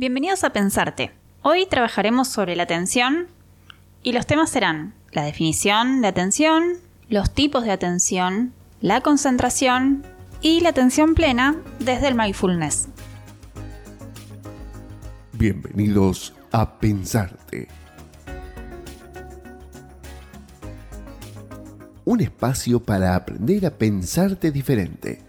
Bienvenidos a Pensarte. Hoy trabajaremos sobre la atención y los temas serán la definición de atención, los tipos de atención, la concentración y la atención plena desde el mindfulness. Bienvenidos a Pensarte. Un espacio para aprender a pensarte diferente.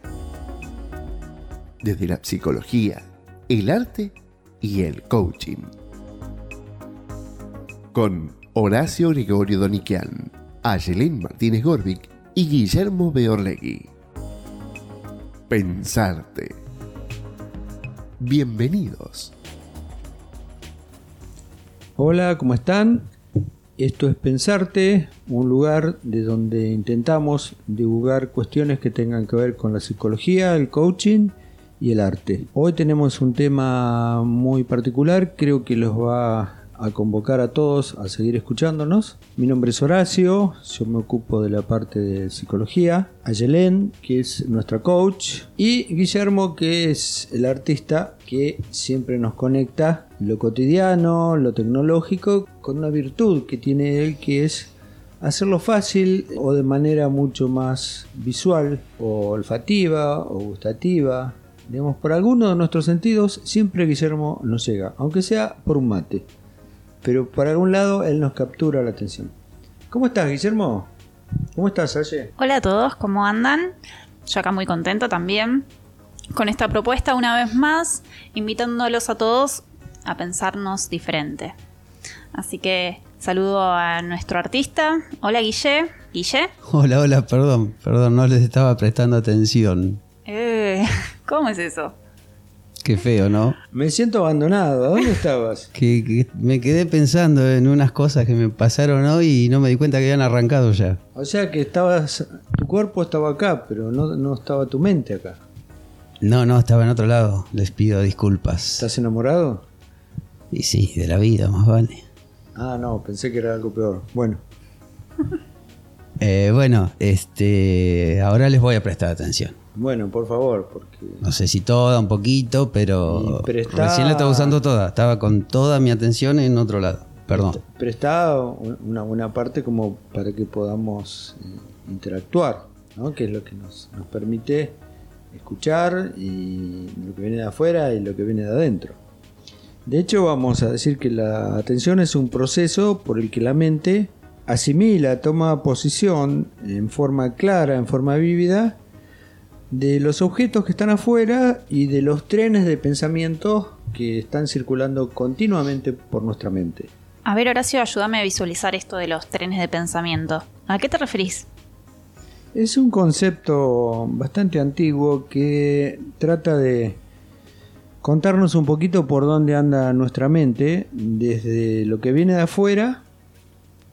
Desde la psicología, el arte y el coaching. Con Horacio Gregorio Doniquian, Ayelén Martínez Gorbic y Guillermo Beorlegui. Pensarte. Bienvenidos. Hola, ¿cómo están? Esto es Pensarte, un lugar de donde intentamos divulgar cuestiones que tengan que ver con la psicología, el coaching y el arte. Hoy tenemos un tema muy particular, creo que los va a convocar a todos a seguir escuchándonos. Mi nombre es Horacio, yo me ocupo de la parte de psicología. Ayelén, que es nuestra coach. Y Guillermo, que es el artista que siempre nos conecta lo cotidiano, lo tecnológico, con una virtud que tiene él que es hacerlo fácil o de manera mucho más visual o olfativa o gustativa. Digamos, por alguno de nuestros sentidos siempre Guillermo nos llega, aunque sea por un mate pero por algún lado él nos captura la atención. ¿Cómo estás, Guillermo? ¿Cómo estás, Aye? Hola a todos, ¿cómo andan? Yo acá muy contenta también con esta propuesta una vez más, invitándolos a todos a pensarnos diferente. Así que saludo a nuestro artista. Hola Guille. Guille. Hola, hola, perdón, perdón, no les estaba prestando atención. Eh, ¿Cómo es eso? Qué feo, ¿no? Me siento abandonado. ¿Dónde estabas? Que, me quedé pensando en unas cosas que me pasaron hoy y no me di cuenta que habían arrancado ya. O sea que estabas, tu cuerpo estaba acá, pero no, no estaba tu mente acá. No, no, estaba en otro lado. Les pido disculpas. ¿Estás enamorado? Y sí, de la vida, más vale. Ah, no, pensé que era algo peor. Bueno. Eh, bueno, este, ahora les voy a prestar atención. Bueno, por favor, porque... No sé si toda, un poquito, pero recién la estaba usando toda. Estaba con toda mi atención en otro lado. Perdón. Presta una buena parte como para que podamos eh, interactuar, ¿no? que es lo que nos, nos permite escuchar y lo que viene de afuera y lo que viene de adentro. De hecho, vamos a decir que la atención es un proceso por el que la mente asimila, toma posición en forma clara, en forma vívida, de los objetos que están afuera y de los trenes de pensamiento que están circulando continuamente por nuestra mente. A ver, Horacio, ayúdame a visualizar esto de los trenes de pensamiento. ¿A qué te referís? Es un concepto bastante antiguo que trata de contarnos un poquito por dónde anda nuestra mente, desde lo que viene de afuera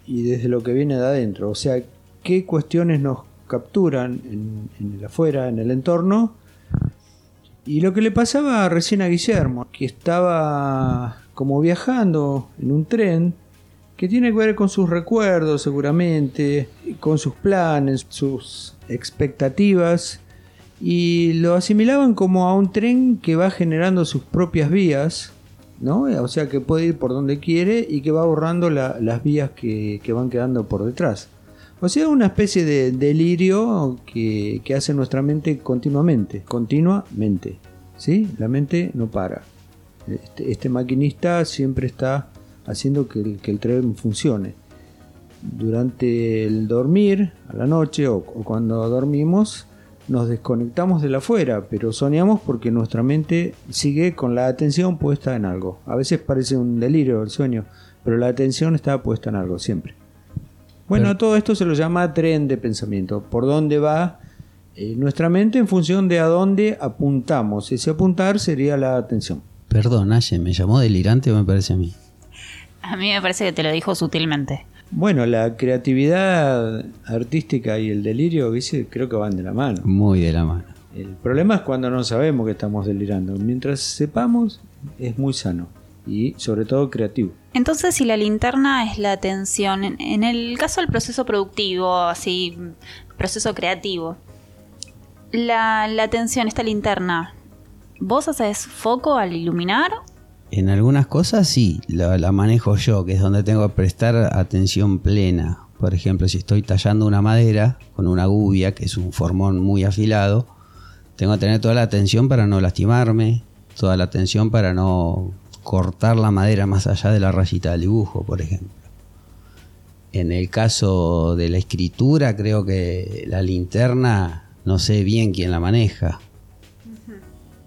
y desde lo que viene de adentro. O sea, qué cuestiones nos capturan en, el afuera, en el entorno. Y lo que le pasaba recién a Guillermo, que estaba como viajando en un tren, que tiene que ver con sus recuerdos seguramente, con sus planes, sus expectativas, y lo asimilaban como a un tren que va generando sus propias vías, ¿no? O sea que puede ir por donde quiere y que va borrando las vías que van quedando por detrás. O sea, una especie de delirio que, hace nuestra mente continuamente, continuamente. ¿sí? La mente no para. Este, este maquinista siempre está haciendo que el, que el, tren funcione. Durante el dormir, a la noche o, o cuando dormimos, nos desconectamos de la afuera, pero soñamos porque nuestra mente sigue con la atención puesta en algo. A veces parece un delirio el sueño, pero la atención está puesta en algo siempre. Bueno, todo esto se lo llama tren de pensamiento. ¿Por dónde va eh, nuestra mente en función de a dónde apuntamos? Ese apuntar sería la atención. Perdón, Aye, ¿me llamó delirante o me parece a mí? A mí me parece que te lo dijo sutilmente. Bueno, la creatividad artística y el delirio, creo que van de la mano. Muy de la mano. El problema es cuando no sabemos que estamos delirando. Mientras sepamos, es muy sano y sobre todo creativo. Entonces, si la linterna es la atención, en el caso del proceso productivo, así, proceso creativo, la, la atención, esta linterna, ¿vos haces foco al iluminar En algunas cosas sí, la, manejo yo, que es donde tengo que prestar atención plena. Por ejemplo, si estoy tallando una madera con una gubia, que es un formón muy afilado, tengo que tener toda la atención para no lastimarme, toda la atención para no cortar la madera más allá de la rayita del dibujo, por ejemplo. En el caso de la escritura, creo que la linterna no sé bien quién la maneja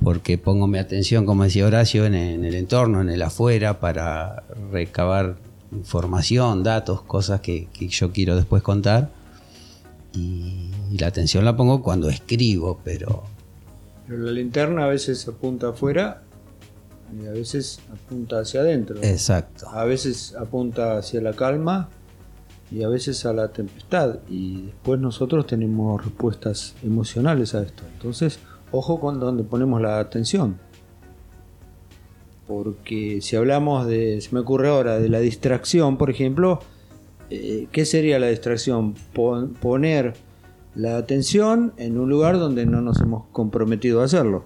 porque pongo mi atención, como decía Horacio, en, el entorno, en el afuera, para recabar información, datos, cosas que, yo quiero después contar. Y, la atención la pongo cuando escribo, pero... Pero la linterna a veces apunta afuera y a veces apunta hacia adentro. Exacto. A veces apunta hacia la calma y a veces a la tempestad. Y después nosotros tenemos respuestas emocionales a esto. Entonces, ojo con donde ponemos la atención. Porque si hablamos de, se me ocurre ahora, de la distracción, por ejemplo, eh, ¿qué sería la distracción? poner la atención en un lugar donde no nos hemos comprometido a hacerlo.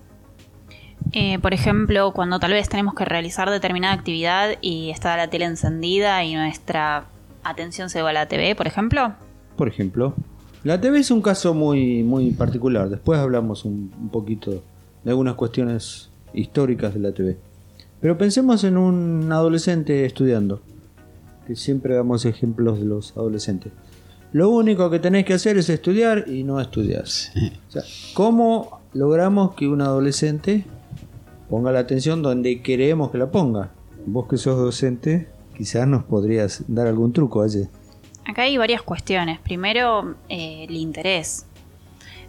Eh, por ejemplo, cuando tal vez tenemos que realizar determinada actividad y está la tele encendida y nuestra atención se va a la TV, por ejemplo. Por ejemplo. La TV es un caso muy, muy particular. Después hablamos un, poquito de algunas cuestiones históricas de la TV. Pero pensemos en un adolescente estudiando. Que siempre damos ejemplos de los adolescentes. Lo único que tenéis que hacer es estudiar y no estudiar. ¿cómo logramos que un adolescente ponga la atención donde queremos que la ponga? Vos que sos docente, quizás nos podrías dar algún truco allí. Acá hay varias cuestiones. Primero, eh, el interés.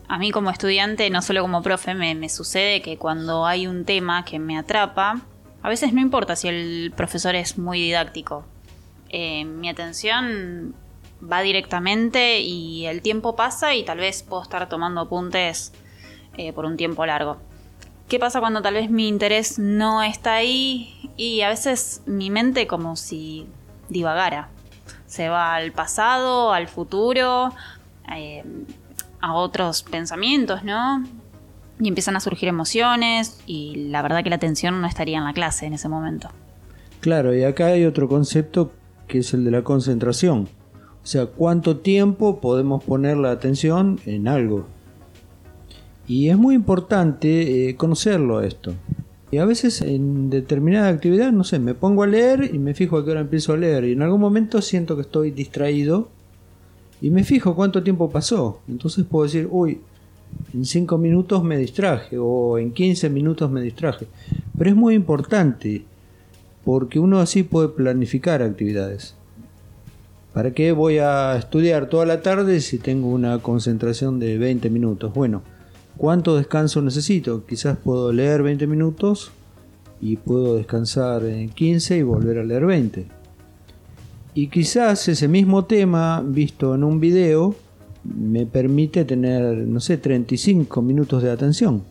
A mí como estudiante, no solo como profe, me, sucede que cuando hay un tema que me atrapa, a veces no importa si el profesor es muy didáctico. Eh, mi atención va directamente y el tiempo pasa y tal vez puedo estar tomando apuntes eh, por un tiempo largo. ¿Qué pasa cuando tal vez mi interés no está ahí y a veces mi mente como si divagara? se va al pasado, al futuro, eh, a otros pensamientos, ¿no? Y empiezan a surgir emociones y la verdad que la atención no estaría en la clase en ese momento. Claro, y acá hay otro concepto que es el de la concentración. O sea, cuánto tiempo podemos poner la atención en algo. Y es muy importante eh, conocerlo esto. Y a veces en determinada actividad, no sé, me pongo a leer y me fijo a qué hora empiezo a leer. Y en algún momento siento que estoy distraído y me fijo cuánto tiempo pasó. Entonces puedo decir, uy, en 5 minutos me distraje o en 15 minutos me distraje. Pero es muy importante porque uno así puede planificar actividades. ¿Para qué voy a estudiar toda la tarde si tengo una concentración de 20 minutos? Bueno, ¿Cuánto descanso necesito? Quizás puedo leer 20 minutos y puedo descansar en 15 y volver a leer 20. Y quizás ese mismo tema visto en un video me permite tener, no sé, 35 minutos de atención.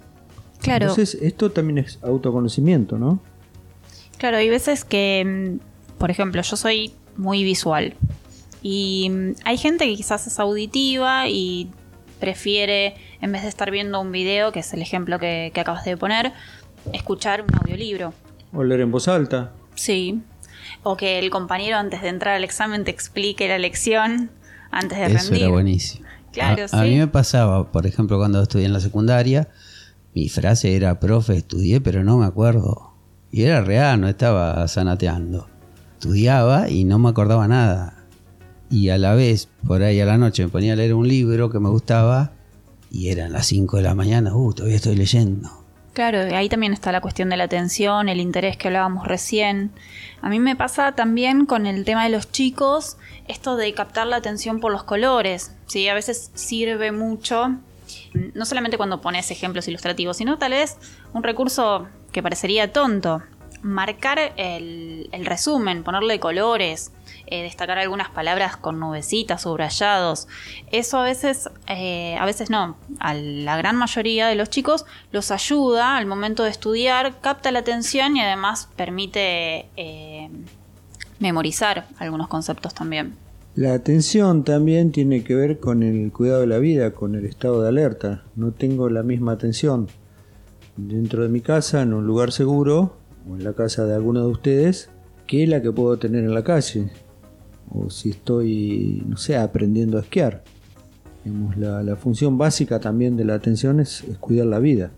Claro. Entonces, esto también es autoconocimiento, ¿no? Claro, hay veces que, mm, por ejemplo, yo soy muy visual. Y mm, hay gente que quizás es auditiva y prefiere, en vez de estar viendo un video, que es el ejemplo que, acabas de poner, escuchar un audiolibro. O leer en voz alta. Sí. O que el compañero antes de entrar al examen te explique la lección antes de Eso rendir. era buenísimo. Claro, a, a mí me pasaba, por ejemplo, cuando estudié en la secundaria, mi frase era, profe, estudié, pero no me acuerdo. Y era real, no estaba sanateando. Estudiaba y no me acordaba nada y a la vez, por ahí a la noche, me ponía a leer un libro que me gustaba y eran las 5 de la mañana, uh, todavía estoy leyendo. Claro, ahí también está la cuestión de la atención, el interés que hablábamos recién. A mí me pasa también con el tema de los chicos, esto de captar la atención por los colores. Sí, a veces sirve mucho, no solamente cuando pones ejemplos ilustrativos, sino tal vez un recurso que parecería tonto. Marcar el, el resumen, ponerle colores, eh, destacar algunas palabras con nubecitas, subrayados. Eso a veces, eh, a veces no, a la gran mayoría de los chicos los ayuda al momento de estudiar, capta la atención y además permite eh, memorizar algunos conceptos también. La atención también tiene que ver con el cuidado de la vida, con el estado de alerta. No tengo la misma atención dentro de mi casa, en un lugar seguro, o en la casa de alguno de ustedes que la que puedo tener en la calle. O si estoy, no sé, aprendiendo a esquiar. Digamos, la, la función básica también de la atención es, es cuidar la vida.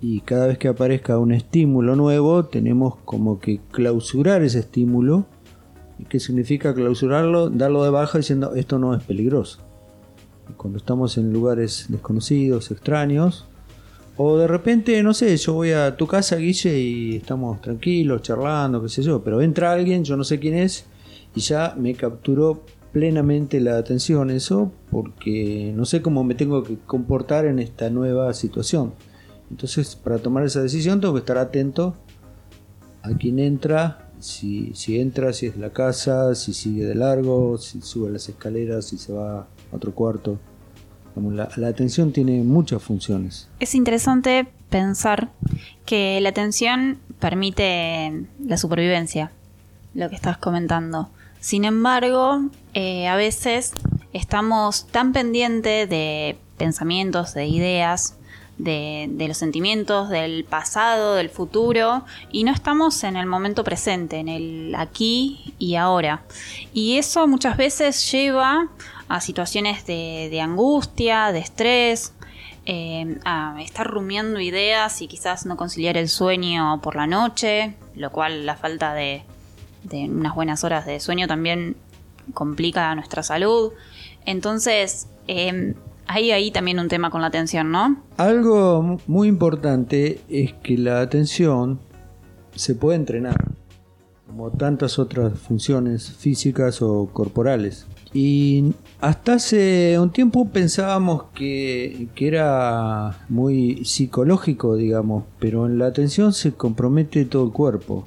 Y cada vez que aparezca un estímulo nuevo, tenemos como que clausurar ese estímulo. ¿Y qué significa clausurarlo? Darlo de baja diciendo esto no es peligroso. Y cuando estamos en lugares desconocidos, extraños, o de repente, no sé, yo voy a tu casa, Guille, y estamos tranquilos, charlando, qué sé yo, pero entra alguien, yo no sé quién es, y ya me capturó plenamente la atención eso, porque no sé cómo me tengo que comportar en esta nueva situación. Entonces, para tomar esa decisión tengo que estar atento a quién entra, si, si entra, si es la casa, si sigue de largo, si sube las escaleras, si se va a otro cuarto. La, la, atención tiene muchas funciones. Es interesante pensar que la atención permite la supervivencia, lo que estás comentando. Sin embargo, eh, a veces estamos tan pendientes de pensamientos, de ideas, de, los sentimientos, del pasado, del futuro, y no estamos en el momento presente, en el aquí y ahora. Y eso muchas veces lleva a situaciones de, de angustia, de estrés, eh, a estar rumiando ideas y quizás no conciliar el sueño por la noche, lo cual la falta de, de unas buenas horas de sueño también complica nuestra salud. Entonces, eh, hay ahí también un tema con la atención, ¿no? Algo muy importante es que la atención se puede entrenar, como tantas otras funciones físicas o corporales. Y hasta hace un tiempo pensábamos que, que, era muy psicológico, digamos, pero en la atención se compromete todo el cuerpo.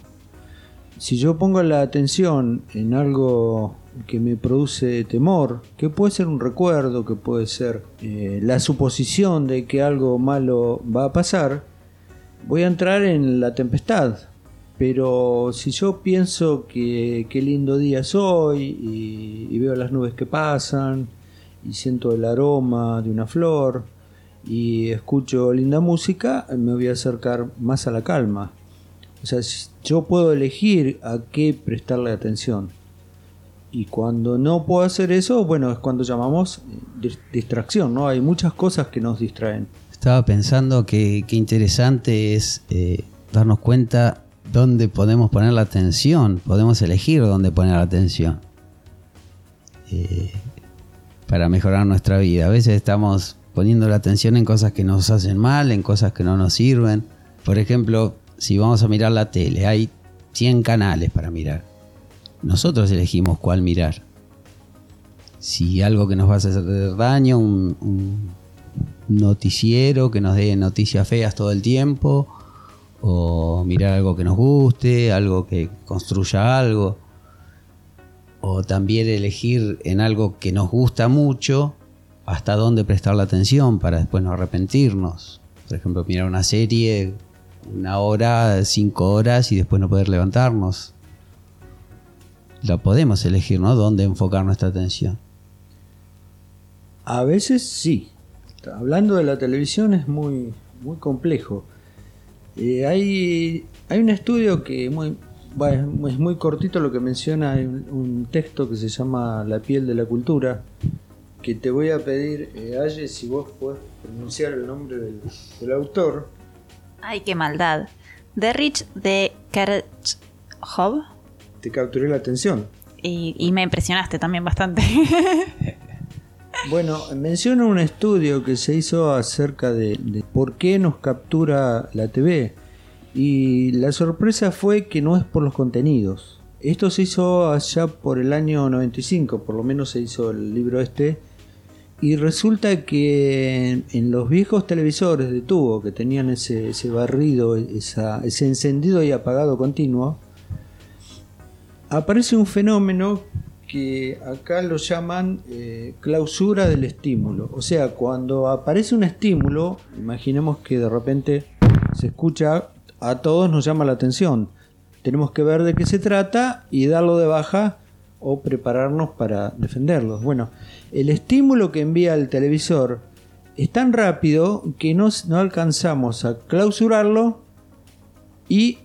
Si yo pongo la atención en algo que me produce temor, que puede ser un recuerdo, que puede ser eh, la suposición de que algo malo va a pasar, voy a entrar en la tempestad. Pero si yo pienso que qué lindo día es hoy y, y veo las nubes que pasan y siento el aroma de una flor y escucho linda música, me voy a acercar más a la calma. O sea, yo puedo elegir a qué prestarle atención. Y cuando no puedo hacer eso, bueno, es cuando llamamos distracción, ¿no? Hay muchas cosas que nos distraen. Estaba pensando que, que interesante es eh, darnos cuenta dónde podemos poner la atención, podemos elegir dónde poner la atención eh, para mejorar nuestra vida. A veces estamos poniendo la atención en cosas que nos hacen mal, en cosas que no nos sirven. Por ejemplo, si vamos a mirar la tele, hay 100 canales para mirar nosotros elegimos cuál mirar. Si algo que nos va a hacer daño, un, un noticiero que nos dé noticias feas todo el tiempo, o mirar algo que nos guste, algo que construya algo, o también elegir en algo que nos gusta mucho hasta dónde prestar la atención para después no arrepentirnos. Por ejemplo, mirar una serie una hora, cinco horas y después no poder levantarnos lo podemos elegir, ¿no? Dónde enfocar nuestra atención. A veces sí. Hablando de la televisión es muy, muy complejo. Eh, hay, hay un estudio que muy, es muy cortito lo que menciona, un, texto que se llama La piel de la cultura, que te voy a pedir, eh, si vos podés pronunciar el nombre del autor. Ay, qué maldad. Derrich de Kerchhoff te capturé la atención. Y, y me impresionaste también bastante. bueno, menciona un estudio que se hizo acerca de, de, por qué nos captura la TV. Y la sorpresa fue que no es por los contenidos. Esto se hizo allá por el año 95, por lo menos se hizo el libro este. Y resulta que en los viejos televisores de tubo que tenían ese, ese barrido, ese encendido y apagado continuo, aparece un fenómeno que acá lo llaman eh, clausura del estímulo. O sea, cuando aparece un estímulo, imaginemos que de repente se escucha, a todos nos llama la atención. Tenemos que ver de qué se trata y darlo de baja o prepararnos para defenderlos. Bueno, el estímulo que envía el televisor es tan rápido que no, no alcanzamos a clausurarlo y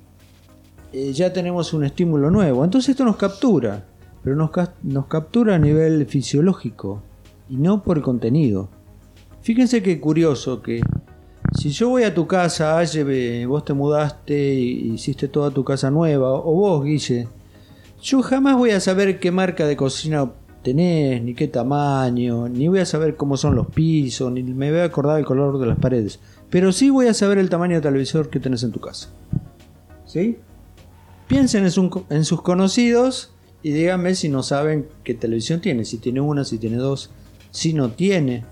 eh, ya tenemos un estímulo nuevo. Entonces esto nos captura, pero nos, nos captura a nivel fisiológico y no por el contenido. Fíjense qué curioso que si yo voy a tu casa, vos te mudaste hiciste toda tu casa nueva, o vos, Guille, yo jamás voy a saber qué marca de cocina tenés, ni qué tamaño, ni voy a saber cómo son los pisos, ni me voy a acordar el color de las paredes. Pero sí voy a saber el tamaño de televisor que tenés en tu casa. ¿Sí? Piensen en, en sus conocidos y díganme si no saben qué televisión tiene, si tiene una, si tiene dos, si no tiene.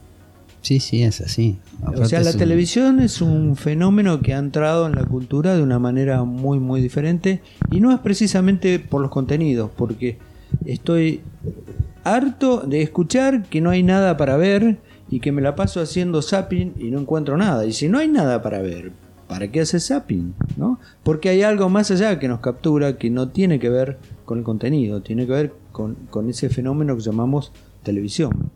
Sí, sí, es así. O sea, la un- televisión es un fenómeno que ha entrado en la cultura de una manera muy, muy diferente. Y no es precisamente por los contenidos, porque estoy harto de escuchar que no hay nada para ver y que me la paso haciendo zapping y no encuentro nada. Y si no hay nada para ver, ¿para qué hace zapping? ¿No? Porque hay algo más allá que nos captura que no tiene que ver con el contenido, tiene que ver con, con ese fenómeno que llamamos televisión.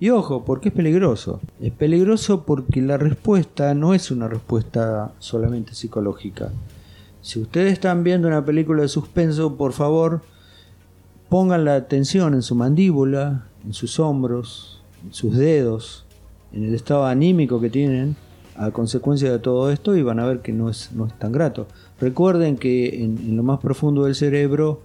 Y ojo, porque es peligroso. Es peligroso porque la respuesta no es una respuesta solamente psicológica. Si ustedes están viendo una película de suspenso, por favor, pongan la atención en su mandíbula, en sus hombros, en sus dedos, en el estado anímico que tienen a consecuencia de todo esto y van a ver que no es, no es tan grato. Recuerden que en, en lo más profundo del cerebro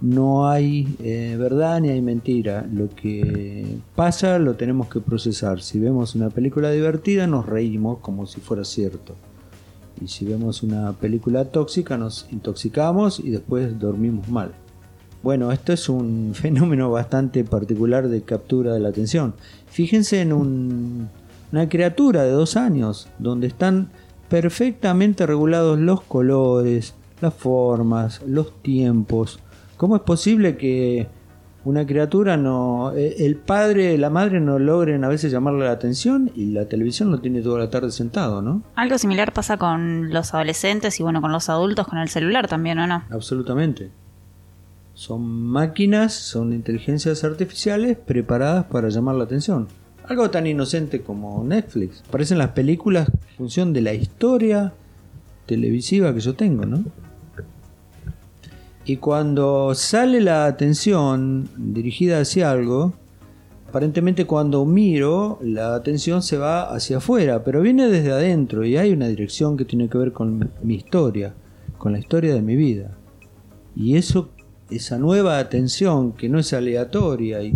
no hay eh, verdad ni hay mentira. Lo que pasa lo tenemos que procesar. Si vemos una película divertida nos reímos como si fuera cierto. Y si vemos una película tóxica nos intoxicamos y después dormimos mal. Bueno, esto es un fenómeno bastante particular de captura de la atención. Fíjense en un- una criatura de dos años, donde están perfectamente regulados los colores, las formas, los tiempos. ¿Cómo es posible que una criatura no, eh, el padre, la madre no logren a veces llamarle la atención y la televisión lo tiene toda la tarde sentado, ¿no? Algo similar pasa con los adolescentes y bueno, con los adultos, con el celular también, ¿o no? Absolutamente. Son máquinas, son inteligencias artificiales preparadas para llamar la atención. Algo tan inocente como Netflix. Parecen las películas en función de la historia televisiva que yo tengo, ¿no? Y cuando sale la atención dirigida hacia algo, aparentemente cuando miro, la atención se va hacia afuera, pero viene desde adentro y hay una dirección que tiene que ver con mi historia, con la historia de mi vida. Y eso, esa nueva atención que no es aleatoria y,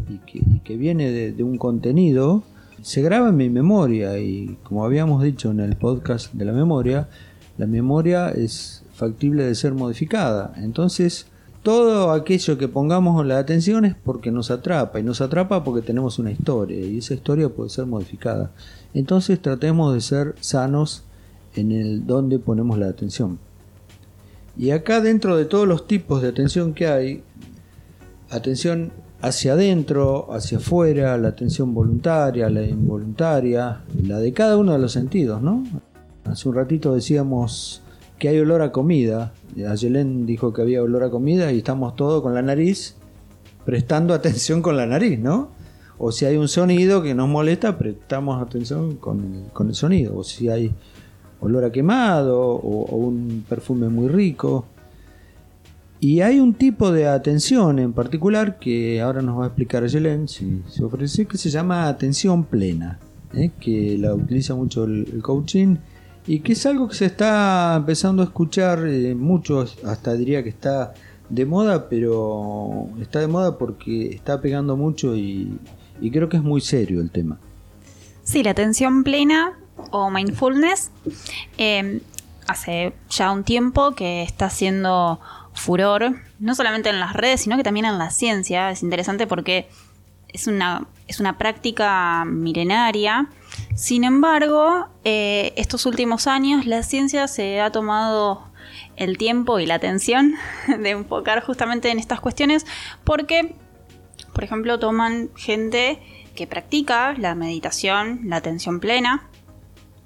que, viene de un contenido, se graba en mi memoria y como habíamos dicho en el podcast de la memoria, la memoria es factible de ser modificada. Entonces, todo aquello que pongamos la atención es porque nos atrapa y nos atrapa porque tenemos una historia y esa historia puede ser modificada. Entonces, tratemos de ser sanos en el donde ponemos la atención. Y acá dentro de todos los tipos de atención que hay, atención hacia adentro, hacia afuera, la atención voluntaria, la involuntaria, la de cada uno de los sentidos, ¿no? Hace un ratito decíamos que hay olor a comida. Ayelén dijo que había olor a comida y estamos todos con la nariz prestando atención con la nariz, ¿no? O si hay un sonido que nos molesta, prestamos atención con el, con el sonido. O si hay olor a quemado o, un perfume muy rico. Y hay un tipo de atención en particular que ahora nos va a explicar Yelen, si se ofrece, que se llama atención plena, ¿eh? que la utiliza mucho el coaching y que es algo que se está empezando a escuchar eh, mucho, hasta diría que está de moda, pero está de moda porque está pegando mucho y, y creo que es muy serio el tema. Sí, la atención plena o mindfulness eh, hace ya un tiempo que está haciendo furor, no solamente en las redes, sino que también en la ciencia. Es interesante porque es una, es una práctica milenaria. Sin embargo, eh, estos últimos años la ciencia se ha tomado el tiempo y la atención de enfocar justamente en estas cuestiones porque, por ejemplo, toman gente que practica la meditación, la atención plena,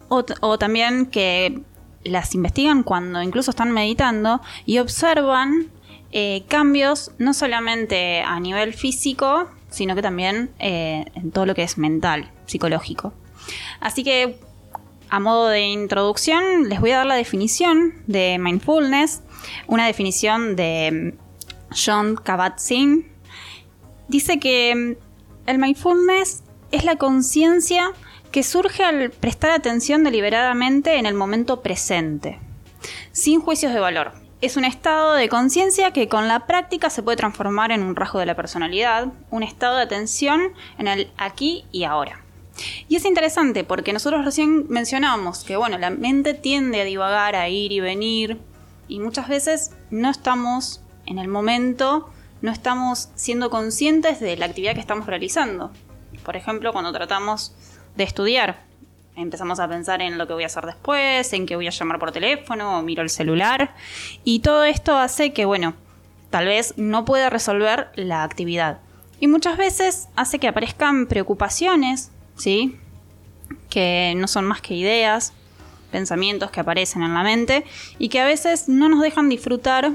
o, también que las investigan cuando incluso están meditando y observan eh, cambios no solamente a nivel físico, sino que también eh, en todo lo que es mental, psicológico. Así que a modo de introducción, les voy a dar la definición de mindfulness, una definición de mm, John Kabat-Zinn. Dice que mm, el mindfulness es la conciencia que surge al prestar atención deliberadamente en el momento presente, sin juicios de valor. Es un estado de conciencia que con la práctica se puede transformar en un rasgo de la personalidad, un estado de atención en el aquí y ahora. Y es interesante porque nosotros recién mencionábamos que bueno, la mente tiende a divagar, a ir y venir, y muchas veces no estamos en el momento, no estamos siendo conscientes de la actividad que estamos realizando. Por ejemplo, cuando tratamos de estudiar, empezamos a pensar en lo que voy a hacer después, en que voy a llamar por teléfono o miro el celular, y todo esto hace que, bueno, tal vez no pueda resolver la actividad. Y muchas veces hace que aparezcan preocupaciones ¿sí? Que no son más que ideas, pensamientos que aparecen en la mente y que a veces no nos dejan disfrutar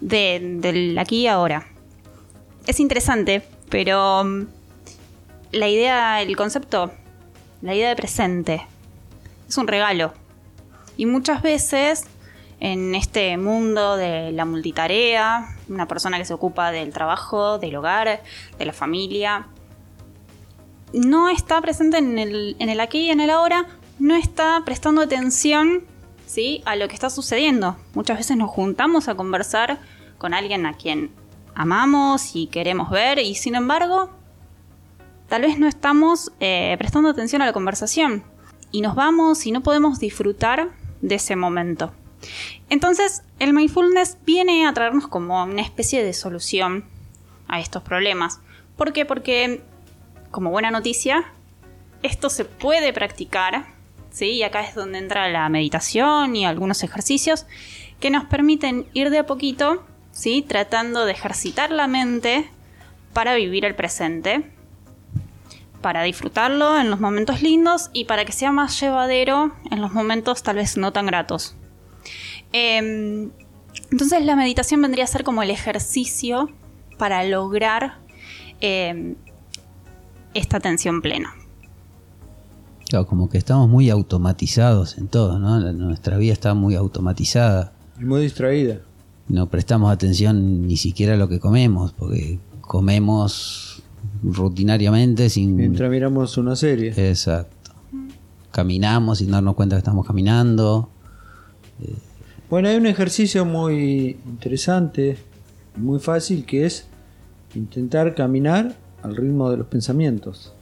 de, del aquí y ahora. Es interesante, pero mm, la idea, el concepto, la idea de presente, es un regalo. Y muchas veces en este mundo de la multitarea, una persona que se ocupa del trabajo, del hogar, de la familia, no está presente en el, en el aquí y en el ahora, no está prestando atención ¿sí? a lo que está sucediendo. Muchas veces nos juntamos a conversar con alguien a quien amamos y queremos ver y sin embargo tal vez no estamos eh, prestando atención a la conversación y nos vamos y no podemos disfrutar de ese momento. Entonces el mindfulness viene a traernos como una especie de solución a estos problemas. ¿Por qué? Porque como buena noticia, esto se puede practicar, ¿sí? Y acá es donde entra la meditación y algunos ejercicios que nos permiten ir de a poquito, ¿sí? Tratando de ejercitar la mente para vivir el presente, para disfrutarlo en los momentos lindos y para que sea más llevadero en los momentos tal vez no tan gratos. Em, entonces la meditación vendría a ser como el ejercicio para lograr em, esta atención plena. Claro, como que estamos muy automatizados en todo, ¿no? Nuestra vida está muy automatizada. Y muy distraída. No prestamos atención ni siquiera a lo que comemos, porque comemos rutinariamente sin... Mientras miramos una serie. Exacto. Caminamos sin darnos cuenta que estamos caminando. Bueno, hay un ejercicio muy interesante, muy fácil, que es intentar caminar al ritmo de los pensamientos.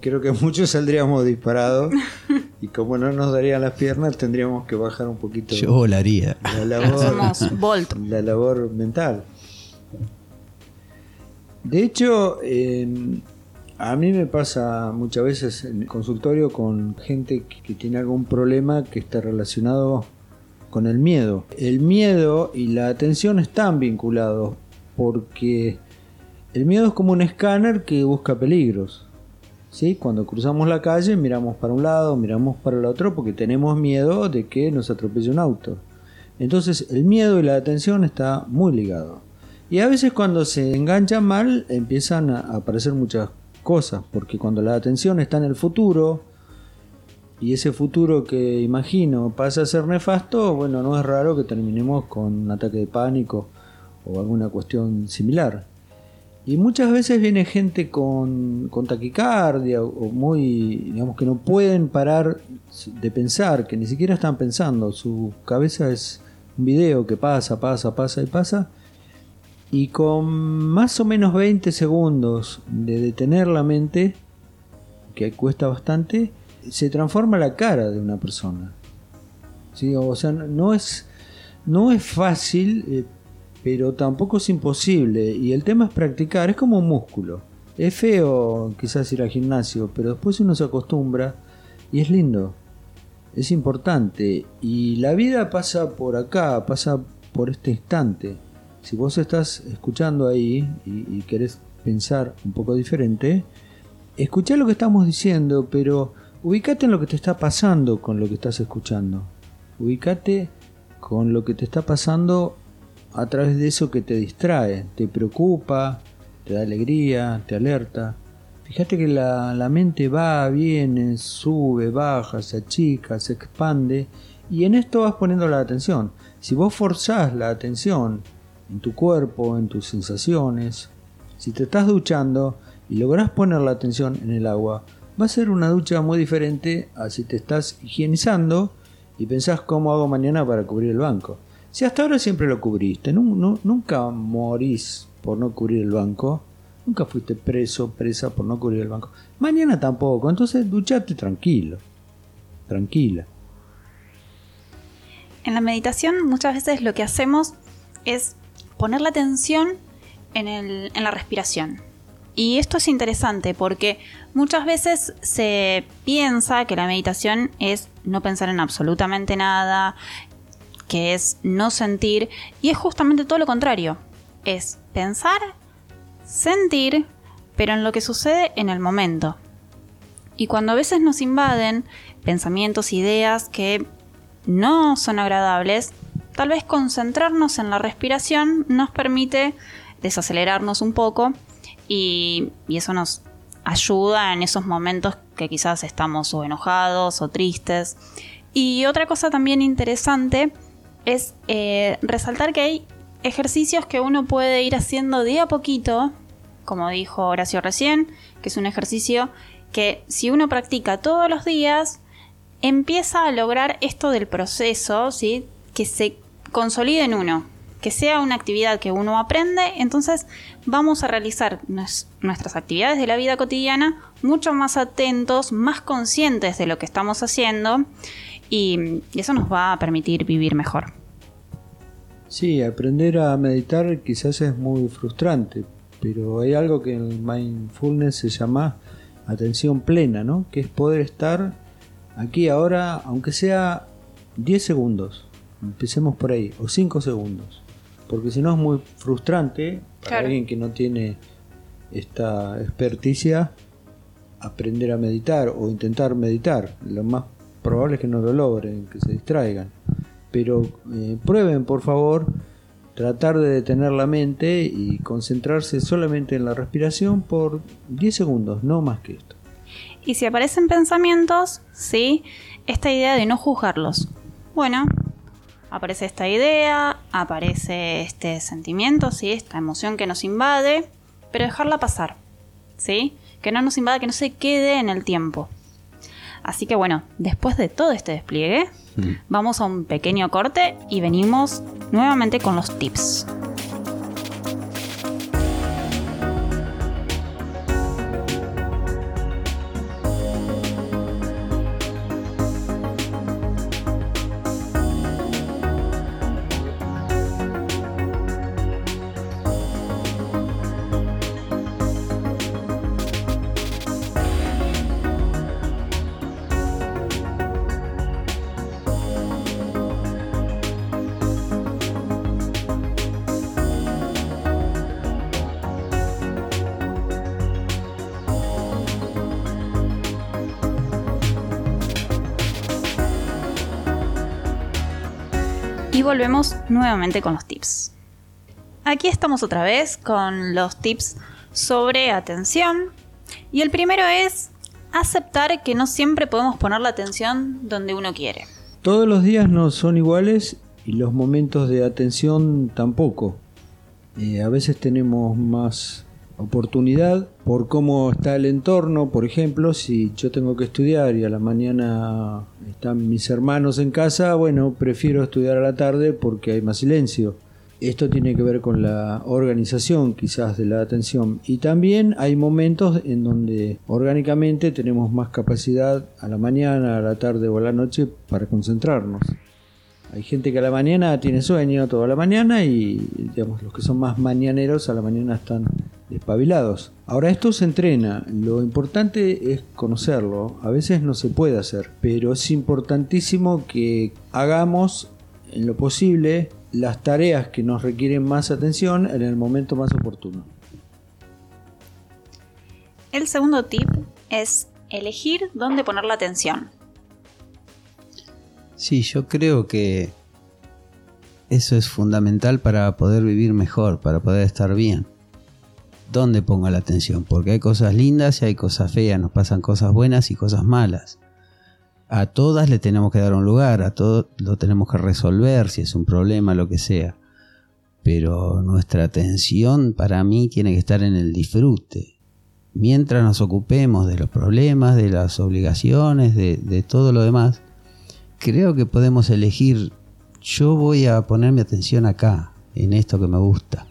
Creo que muchos saldríamos disparados y como no nos darían las piernas tendríamos que bajar un poquito Yo volaría. la labor, Somos la labor mental. De hecho, en- a mí me pasa muchas veces en el consultorio con gente que, que tiene algún problema que está relacionado con el miedo. El miedo y la atención están vinculados porque el miedo es como un escáner que busca peligros. ¿sí? Cuando cruzamos la calle miramos para un lado, miramos para el otro porque tenemos miedo de que nos atropelle un auto. Entonces el miedo y la atención está muy ligado. Y a veces cuando se enganchan mal empiezan a aparecer muchas cosas, porque cuando la atención está en el futuro y ese futuro que imagino pasa a ser nefasto, bueno, no es raro que terminemos con un ataque de pánico o alguna cuestión similar. Y muchas veces viene gente con, taquicardia o o muy, digamos que no pueden parar de pensar, que ni siquiera están pensando, su cabeza es un video que pasa, pasa, pasa y pasa. Y con más o menos 20 segundos de detener la mente, que cuesta bastante, se transforma la cara de una persona. ¿Sí? O sea, no es, no es fácil, eh, pero tampoco es imposible. Y el tema es practicar, es como un músculo. Es feo quizás ir al gimnasio, pero después uno se acostumbra y es lindo. Es importante. Y la vida pasa por acá, pasa por este instante. Si vos estás escuchando ahí y, y querés pensar un poco diferente, escuchá lo que estamos diciendo, pero ubicate en lo que te está pasando con lo que estás escuchando. Ubicate con lo que te está pasando a través de eso que te distrae, te preocupa, te da alegría, te alerta. Fíjate que la, la mente va, viene, sube, baja, se achica, se expande y en esto vas poniendo la atención. Si vos forzás la atención en tu cuerpo, en tus sensaciones, si te estás duchando y lográs poner la atención en el agua, va a ser una ducha muy diferente a si te estás higienizando y pensás cómo hago mañana para cubrir el banco. Si hasta ahora siempre lo cubriste, nunca morís por no cubrir el banco, nunca fuiste preso, presa por no cubrir el banco. Mañana tampoco, entonces duchate tranquilo, tranquila. En la meditación muchas veces lo que hacemos es poner la atención en, la respiración. Y esto es interesante porque muchas veces se piensa que la meditación es no pensar en absolutamente nada, que es no sentir, y es justamente todo lo contrario. Es pensar, sentir, pero en lo que sucede en el momento. Y cuando a veces nos invaden pensamientos, ideas que no son agradables, tal vez concentrarnos en la respiración nos permite desacelerarnos un poco y, eso nos ayuda en esos momentos que quizás estamos o enojados o tristes. Y otra cosa también interesante es eh, resaltar que hay ejercicios que uno puede ir haciendo día a poquito, como dijo Horacio recién, que es un ejercicio que si uno practica todos los días, empieza a lograr esto del proceso, ¿sí? que se consolide en uno, que sea una actividad que uno aprende, entonces vamos a realizar nuestras actividades de la vida cotidiana mucho más atentos, más conscientes de lo que estamos haciendo y eso nos va a permitir vivir mejor. Sí, aprender a meditar quizás es muy frustrante, pero hay algo que en mindfulness se llama atención plena, ¿no? Que es poder estar aquí ahora, aunque sea 10 segundos, empecemos por ahí, o 5 segundos porque si no es muy frustrante para alguien que no tiene esta experticia aprender a meditar o intentar meditar. Lo más probable es que no lo logren, que se distraigan. Pero eh, prueben, por favor, tratar de detener la mente y concentrarse solamente en la respiración por 10 segundos, no más que esto. Y si aparecen pensamientos, sí, esta idea de no juzgarlos. Bueno, aparece esta idea, aparece este sentimiento, ¿sí? esta emoción que nos invade, pero dejarla pasar, ¿sí? que no nos invada, que no se quede en el tiempo. Así que bueno, después de todo este despliegue, mm. vamos a un pequeño corte y venimos nuevamente con los tips. Volvemos nuevamente con los tips. Aquí estamos otra vez con los tips sobre atención y el primero es aceptar que no siempre podemos poner la atención donde uno quiere. Todos los días no son iguales y los momentos de atención tampoco. Eh, a veces tenemos más oportunidad por cómo está el entorno. Por ejemplo, si yo tengo que estudiar y a la mañana están mis hermanos en casa, bueno, prefiero estudiar a la tarde porque hay más silencio. Esto tiene que ver con la organización quizás de la atención. Y también hay momentos en donde orgánicamente tenemos más capacidad a la mañana, a la tarde o a la noche para concentrarnos. Hay gente que a la mañana tiene sueño toda la mañana y digamos los que son más mañaneros a la mañana están despabilados. Ahora esto se entrena, lo importante es conocerlo, a veces no se puede hacer, pero es importantísimo que hagamos en lo posible las tareas que nos requieren más atención en el momento más oportuno. El segundo tip es elegir dónde poner la atención. Sí, yo creo que eso es fundamental para poder vivir mejor, para poder estar bien. dónde pongo la atención, porque hay cosas lindas y hay cosas feas, nos pasan cosas buenas y cosas malas. A todas le tenemos que dar un lugar, a todo lo tenemos que resolver, si es un problema, lo que sea. Pero nuestra atención para mí tiene que estar en el disfrute. Mientras nos ocupemos de los problemas, de las obligaciones, de, de todo lo demás, creo que podemos elegir, yo voy a poner mi atención acá, en esto que me gusta.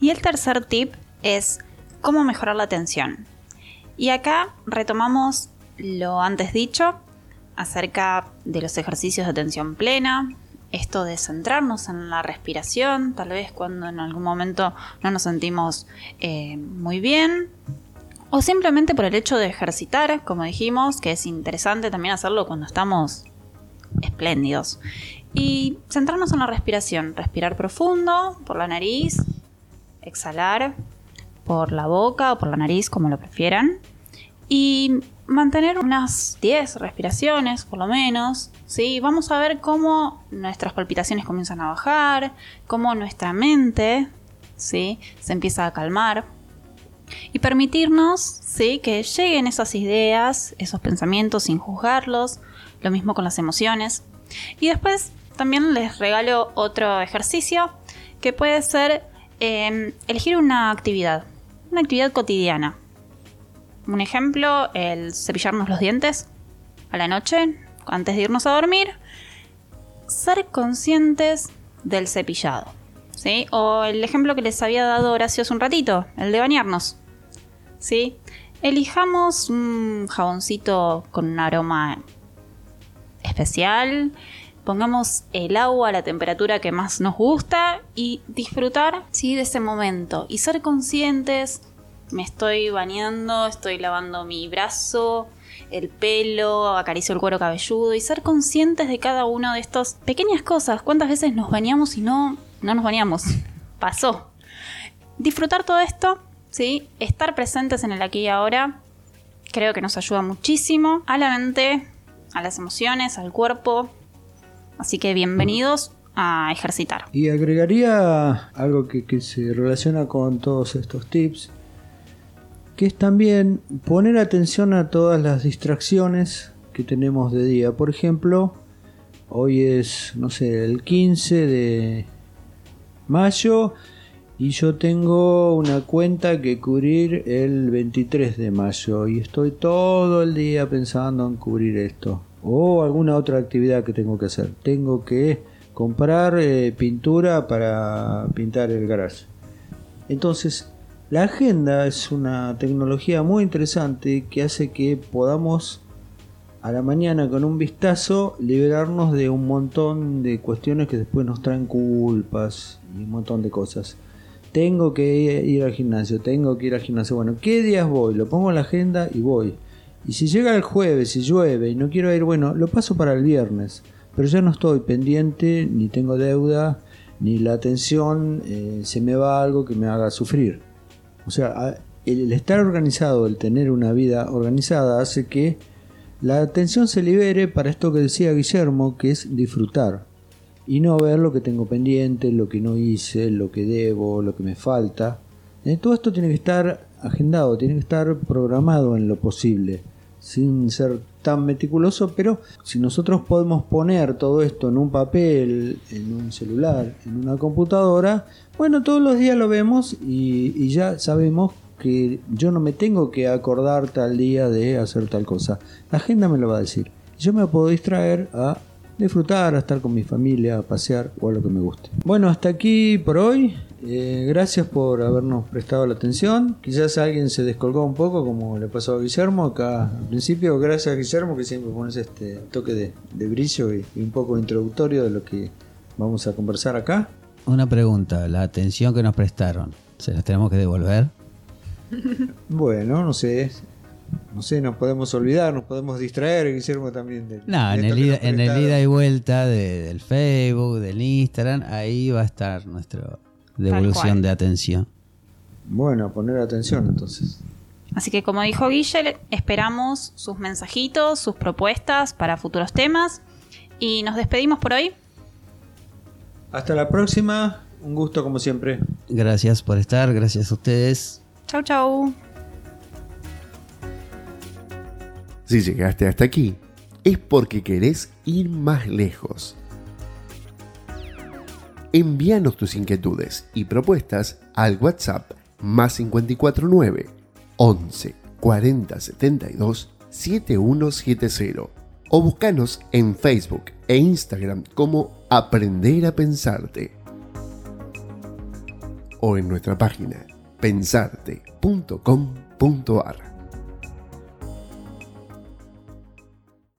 Y el tercer tip es cómo mejorar la atención. Y acá retomamos lo antes dicho acerca de los ejercicios de atención plena, esto de centrarnos en la respiración, tal vez cuando en algún momento no nos sentimos eh, muy bien, o simplemente por el hecho de ejercitar, como dijimos, que es interesante también hacerlo cuando estamos espléndidos. Y centrarnos en la respiración, respirar profundo por la nariz, exhalar por la boca o por la nariz, como lo prefieran. Y mantener unas 10 respiraciones, por lo menos. ¿sí? Vamos a ver cómo nuestras palpitaciones comienzan a bajar, cómo nuestra mente ¿sí? se empieza a calmar. Y permitirnos ¿sí? que lleguen esas ideas, esos pensamientos sin juzgarlos. Lo mismo con las emociones. Y después también les regalo otro ejercicio que puede ser eh, elegir una actividad una actividad cotidiana. Un ejemplo, el cepillarnos los dientes a la noche, antes de irnos a dormir. Ser conscientes del cepillado. ¿sí? O el ejemplo que les había dado Horacio hace un ratito, el de bañarnos. ¿sí? Elijamos un jaboncito con un aroma especial, pongamos el agua a la temperatura que más nos gusta y disfrutar ¿sí? de ese momento y ser conscientes, me estoy bañando, estoy lavando mi brazo, el pelo, acaricio el cuero cabelludo y ser conscientes de cada una de estas pequeñas cosas. ¿Cuántas veces nos bañamos y no, no nos bañamos? Pasó. Disfrutar todo esto, ¿sí? estar presentes en el aquí y ahora, creo que nos ayuda muchísimo a la mente, a las emociones, al cuerpo, Así que bienvenidos a ejercitar. Y agregaría algo que, se relaciona con todos estos tips, que es también poner atención a todas las distracciones que tenemos de día. Por ejemplo, hoy es, no sé, el 15 de mayo y yo tengo una cuenta que cubrir el 23 de mayo y estoy todo el día pensando en cubrir esto o alguna otra actividad que tengo que hacer. Tengo que comprar eh, pintura para pintar el garage. Entonces, la agenda es una tecnología muy interesante que hace que podamos a la mañana con un vistazo liberarnos de un montón de cuestiones que después nos traen culpas y un montón de cosas. Tengo que ir al gimnasio, tengo que ir al gimnasio. Bueno, ¿qué días voy? Lo pongo en la agenda y voy. Y si llega el jueves y llueve y no quiero ir, bueno, lo paso para el viernes. Pero ya no estoy pendiente, ni tengo deuda, ni la atención eh, se me va algo que me haga sufrir. O sea, el, estar organizado, el tener una vida organizada, hace que la atención se libere para esto que decía Guillermo, que es disfrutar. Y no ver lo que tengo pendiente, lo que no hice, lo que debo, lo que me falta. Eh, todo esto tiene que estar agendado, tiene que estar programado en lo posible sin ser tan meticuloso, pero si nosotros podemos poner todo esto en un papel, en un celular, en una computadora, bueno, todos los días lo vemos y, ya sabemos que yo no me tengo que acordar tal día de hacer tal cosa. La agenda me lo va a decir. Yo me puedo distraer a disfrutar, a estar con mi familia, a pasear o a lo que me guste. Bueno, hasta aquí por hoy. Eh, gracias por habernos prestado la atención. Quizás alguien se descolgó un poco, como le pasó a Guillermo acá al principio. Gracias a Guillermo que siempre pones este toque de, brillo y, un poco introductorio de lo que vamos a conversar acá. Una pregunta, la atención que nos prestaron, ¿se las tenemos que devolver? bueno, no sé. No sé, nos podemos olvidar, nos podemos distraer, Guillermo también. De, no, en, el ida, en el ida y vuelta del Facebook, del Instagram, ahí va a estar nuestro, devolución de atención. Bueno, poner atención entonces. Así que como dijo Guille, esperamos sus mensajitos, sus propuestas para futuros temas y nos despedimos por hoy. Hasta la próxima, un gusto como siempre. Gracias por estar, gracias a ustedes Chau, chau. Si llegaste hasta aquí, es porque querés ir más lejos. Envíanos tus inquietudes y propuestas al WhatsApp más 549 11 40 72 7170 o búscanos en Facebook e Instagram como Aprender a Pensarte o en nuestra página pensarte.com.ar.